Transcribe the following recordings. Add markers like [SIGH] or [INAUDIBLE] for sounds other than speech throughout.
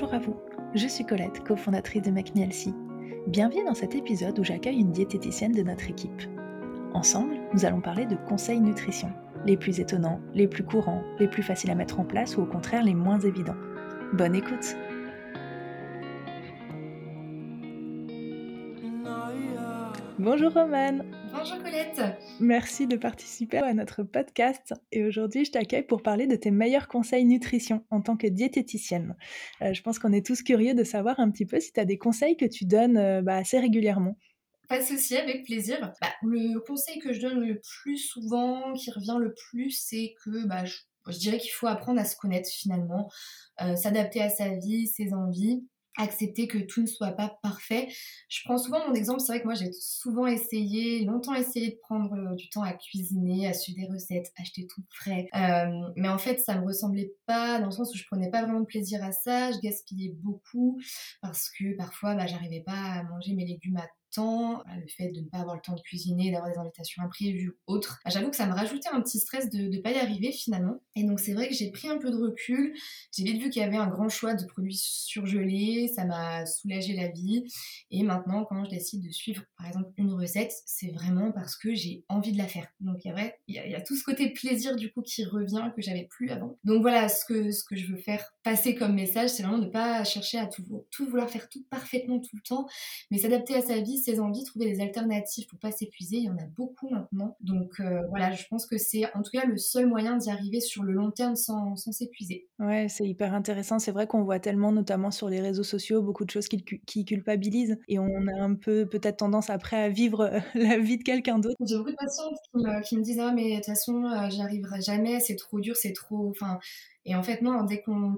Bonjour à vous, je suis Colette, cofondatrice de McMielsi. Bienvenue dans cet épisode où j'accueille une diététicienne de notre équipe. Ensemble, nous allons parler de conseils nutrition, les plus étonnants, les plus courants, les plus faciles à mettre en place ou au contraire les moins évidents. Bonne écoute Bonjour Romane Bonjour Colette Merci de participer à notre podcast et aujourd'hui je t'accueille pour parler de tes meilleurs conseils nutrition en tant que diététicienne. Euh, je pense qu'on est tous curieux de savoir un petit peu si tu as des conseils que tu donnes euh, bah, assez régulièrement. Pas de souci, avec plaisir. Bah, le conseil que je donne le plus souvent, qui revient le plus, c'est que bah, je, dirais qu'il faut apprendre à se connaître finalement, euh, s'adapter à sa vie, ses envies accepter que tout ne soit pas parfait. Je prends souvent mon exemple, c'est vrai que moi j'ai souvent essayé, longtemps essayé de prendre euh, du temps à cuisiner, à suivre des recettes, acheter tout frais. Euh, mais en fait, ça me ressemblait pas dans le sens où je prenais pas vraiment de plaisir à ça, je gaspillais beaucoup parce que parfois bah, j'arrivais pas à manger mes légumes à temps, le fait de ne pas avoir le temps de cuisiner, d'avoir des invitations imprévues ou autres, j'avoue que ça me rajoutait un petit stress de ne pas y arriver finalement. Et donc c'est vrai que j'ai pris un peu de recul, j'ai vite vu qu'il y avait un grand choix de produits surgelés, ça m'a soulagé la vie. Et maintenant quand je décide de suivre par exemple une recette, c'est vraiment parce que j'ai envie de la faire. Donc il y, a, y a, tout ce côté plaisir du coup qui revient que j'avais plus avant. Donc voilà, ce que, ce que je veux faire passer comme message, c'est vraiment de ne pas chercher à tout, tout vouloir faire tout parfaitement tout le temps, mais s'adapter à sa vie ses envies, trouver des alternatives pour pas s'épuiser. Il y en a beaucoup maintenant. Donc euh, voilà, je pense que c'est en tout cas le seul moyen d'y arriver sur le long terme sans, s'épuiser. Ouais, c'est hyper intéressant. C'est vrai qu'on voit tellement, notamment sur les réseaux sociaux, beaucoup de choses qui, qui culpabilisent et on a un peu peut-être tendance après à vivre [LAUGHS] la vie de quelqu'un d'autre. J'ai beaucoup de patients qui me, disent Ah, mais de toute façon, euh, j'y arriverai jamais, c'est trop dur, c'est trop. Enfin, et en fait, non, dès qu'on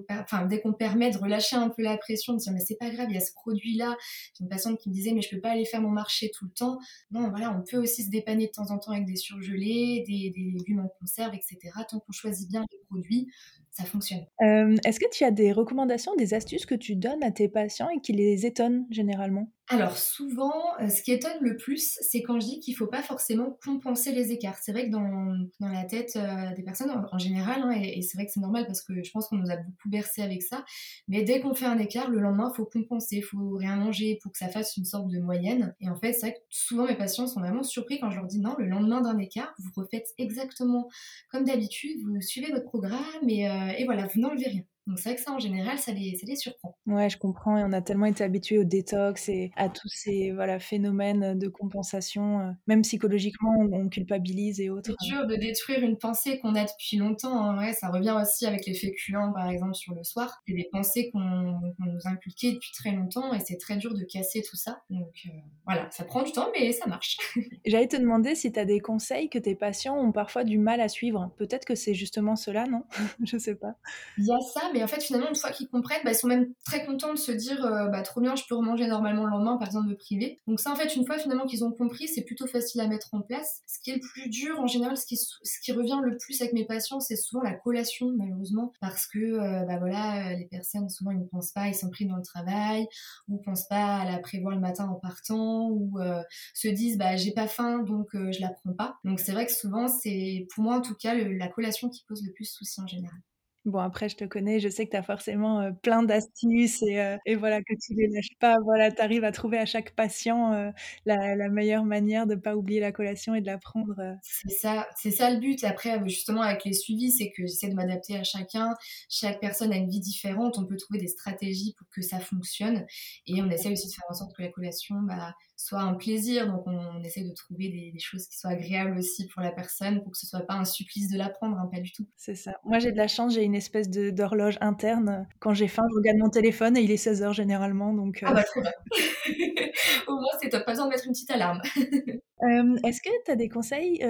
dès qu'on permet de relâcher un peu la pression, de dire mais c'est pas grave, il y a ce produit-là. J'ai une patiente qui me disait mais je peux pas aller faire mon marché tout le temps. Non, voilà, on peut aussi se dépanner de temps en temps avec des surgelés, des, des légumes en conserve, etc. Tant qu'on choisit bien les produits, ça fonctionne. Euh, est-ce que tu as des recommandations, des astuces que tu donnes à tes patients et qui les étonnent généralement? Alors souvent, euh, ce qui étonne le plus, c'est quand je dis qu'il ne faut pas forcément compenser les écarts. C'est vrai que dans, dans la tête euh, des personnes en, général, hein, et, c'est vrai que c'est normal parce que je pense qu'on nous a beaucoup bercé avec ça, mais dès qu'on fait un écart, le lendemain, il faut compenser, il faut rien manger pour que ça fasse une sorte de moyenne. Et en fait, c'est vrai que souvent mes patients sont vraiment surpris quand je leur dis non, le lendemain d'un écart, vous refaites exactement comme d'habitude, vous suivez votre programme et, et voilà, vous n'enlevez rien. Donc c'est vrai que ça, en général, ça les, ça les surprend. Ouais, je comprends. Et on a tellement été habitués au détox et à tous ces voilà, phénomènes de compensation. Euh, même psychologiquement, on, culpabilise et autres. C'est dur de détruire une pensée qu'on a depuis longtemps. Hein. Ouais, ça revient aussi avec les féculents, par exemple, sur le soir. C'est des pensées qu'on nous inculquait depuis très longtemps et c'est très dur de casser tout ça. Donc euh, voilà, ça prend du temps, mais ça marche. [LAUGHS] J'allais te demander si tu as des conseils que tes patients ont parfois du mal à suivre. Peut-être que c'est justement cela, non? [LAUGHS] Je sais pas. Il y a ça, mais en fait, finalement, une fois qu'ils comprennent, bah, ils sont même très contents de se dire euh, bah, trop bien, je peux remanger normalement le lendemain, par exemple, me priver. Donc, ça, en fait, une fois finalement qu'ils ont compris, c'est plutôt facile à mettre en place. Ce qui est le plus dur, en général, ce qui, revient le plus avec mes patients, c'est souvent la collation, malheureusement, parce que euh, bah, voilà, les personnes, souvent, ils ne pensent pas, ils sont pris dans le travail, ou pensent pas à la prévoir le matin en partant, ou euh, se disent, bah, j'ai pas faim, donc je la prends pas. Donc, c'est vrai que souvent, c'est, pour moi en tout cas, la collation qui pose le plus souci en général. Bon, après, je te connais, je sais que tu as forcément plein d'astuces et, et, voilà, que tu les lâches pas. Voilà, tu arrives à trouver à chaque patient la, la, meilleure manière de ne pas oublier la collation et de la prendre. C'est ça, c'est ça le but. Après, justement, avec les suivis, c'est que j'essaie de m'adapter à chacun. Chaque personne a une vie différente. On peut trouver des stratégies pour que ça fonctionne. Et on essaie aussi de faire en sorte que la collation bah, soit un plaisir. Donc, on, essaie de trouver des, choses qui soient agréables aussi pour la personne, pour que ce soit pas un supplice de l'apprendre, hein, pas du tout. C'est ça. Moi, j'ai de la chance, j'ai une espèce d'horloge interne. Quand j'ai faim, je regarde mon téléphone et il est 16h généralement. Donc, Ah bah trop bien. [LAUGHS] Au moins, c'est top. Pas besoin de mettre une petite alarme. [LAUGHS] Est-ce que tu as des conseils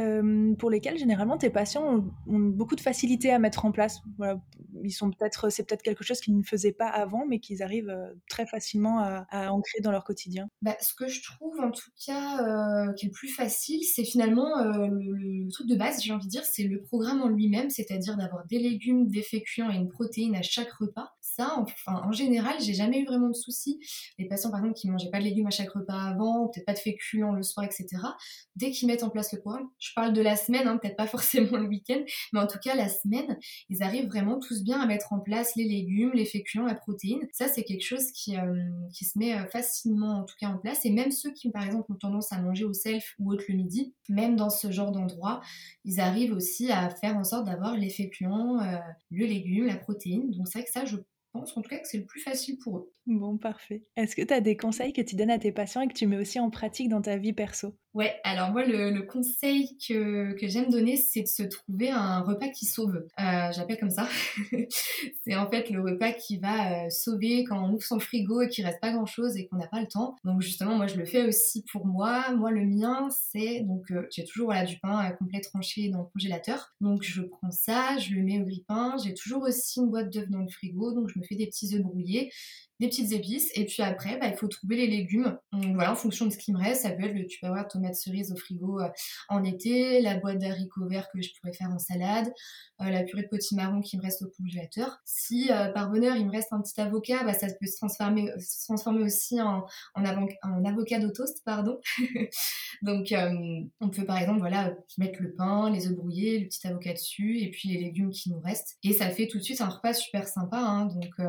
pour lesquels généralement tes patients ont, beaucoup de facilité à mettre en place? Ils sont peut-être, C'est peut-être quelque chose qu'ils ne faisaient pas avant, mais qu'ils arrivent très facilement à, ancrer dans leur quotidien? Bah, Ce que je trouve en tout cas qui est le plus facile, c'est finalement le, truc de base, j'ai envie de dire, c'est le programme en lui-même, c'est-à-dire d'avoir des légumes, des féculents et une protéine à chaque repas, ça, enfin, en général, j'ai jamais eu vraiment de soucis. Les patients, par exemple, qui mangeaient pas de légumes à chaque repas avant, peut-être pas de féculents le soir, etc., dès qu'ils mettent en place le programme, je parle de la semaine, hein, peut-être pas [LAUGHS] forcément le week-end, mais en tout cas, la semaine, ils arrivent vraiment tous bien à mettre en place les légumes, les féculents, la protéine. Ça, c'est quelque chose qui, euh, se met euh, facilement, en tout cas, en place. Et même ceux qui, par exemple, ont tendance à manger au self ou autre le midi, même dans ce genre d'endroit, ils arrivent aussi à faire en sorte d'avoir les féculents, euh, le légume, la protéine. Donc c'est vrai que ça, je pense en tout cas que c'est le plus facile pour eux. Bon, parfait. Est-ce que tu as des conseils que tu donnes à tes patients et que tu mets aussi en pratique dans ta vie perso? Ouais, alors moi, le, conseil que, que j'aime donner, c'est de se trouver un repas qui sauve. Euh, J'appelle comme ça. [LAUGHS] c'est en fait le repas qui va euh, sauver quand on ouvre son frigo et qu'il reste pas grand-chose et qu'on n'a pas le temps. Donc justement, moi, je le fais aussi pour moi. Moi, le mien, c'est donc euh, j'ai toujours du pain complet tranché dans le congélateur. Donc je prends ça, je le mets au grille-pain. J'ai toujours aussi une boîte d'œufs dans le frigo, donc je me fais des petits œufs brouillés des petites épices. Et puis après, bah, il faut trouver les légumes. voilà, en fonction de ce qui me reste, ça peut être le tomate cerise au frigo euh, en été, la boîte d'haricots verts que je pourrais faire en salade, euh, la purée de potimarron qui me reste au congélateur. Si euh, par bonheur il me reste un petit avocat, bah, ça peut se transformer, aussi en, en, en avocado toast, pardon. [LAUGHS] Donc on peut par exemple voilà mettre le pain, les œufs brouillés, le petit avocat dessus et puis les légumes qui nous restent. Et ça fait tout de suite un repas super sympa. Hein. donc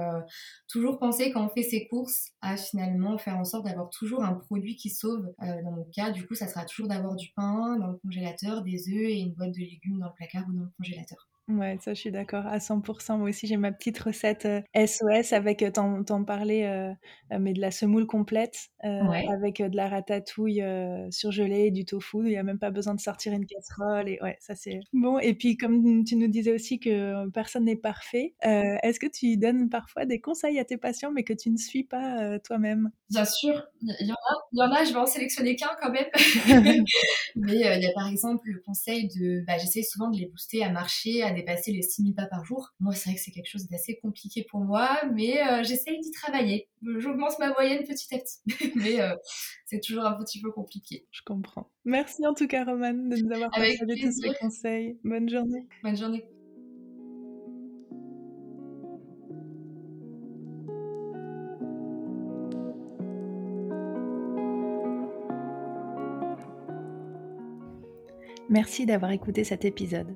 toujours penser quand on fait ses courses à finalement faire en sorte d'avoir toujours un produit qui sauve. dans mon cas, du coup, ça sera toujours d'avoir du pain dans le congélateur, des œufs et une boîte de légumes dans le placard ou dans le congélateur. Ouais, ça, je suis d'accord à 100 Moi aussi, j'ai ma petite recette, SOS avec, heu, t'en parlais, mais de la semoule complète, avec, de la ratatouille, surgelée, du tofu. Il y a même pas besoin de sortir une casserole et ouais, ça, c'est bon et puis comme tu nous disais aussi que, personne n'est parfait, est-ce que tu donnes parfois des conseils à tes patients, mais que tu ne suis pas, toi-même? Bien sûr, il y en a il y en a, je vais en sélectionner qu'un quand même. [LAUGHS] [LAUGHS] Mais, il y a par exemple le conseil de bah, j'essaie souvent de les booster à marcher, à dépasser les 6000 pas par jour. Moi, c'est vrai que c'est quelque chose d'assez compliqué pour moi, mais euh, j'essaye d'y travailler. J'augmente ma moyenne petit à petit, [LAUGHS] mais euh, c'est toujours un petit peu compliqué. Je comprends. Merci en tout cas, Romane, de nous avoir partagé tous ces conseils. Bonne journée. Bonne journée. Merci d'avoir écouté cet épisode.